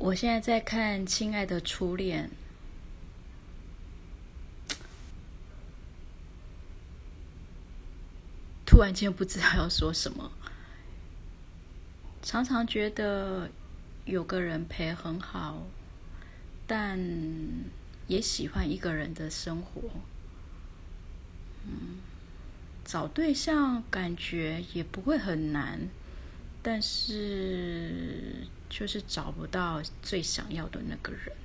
我现在在看《亲爱的初恋》，突然间不知道要说什么。常常觉得有个人陪很好，但也喜欢一个人的生活。嗯，找对象感觉也不会很难，但是。就是找不到最想要的那个人。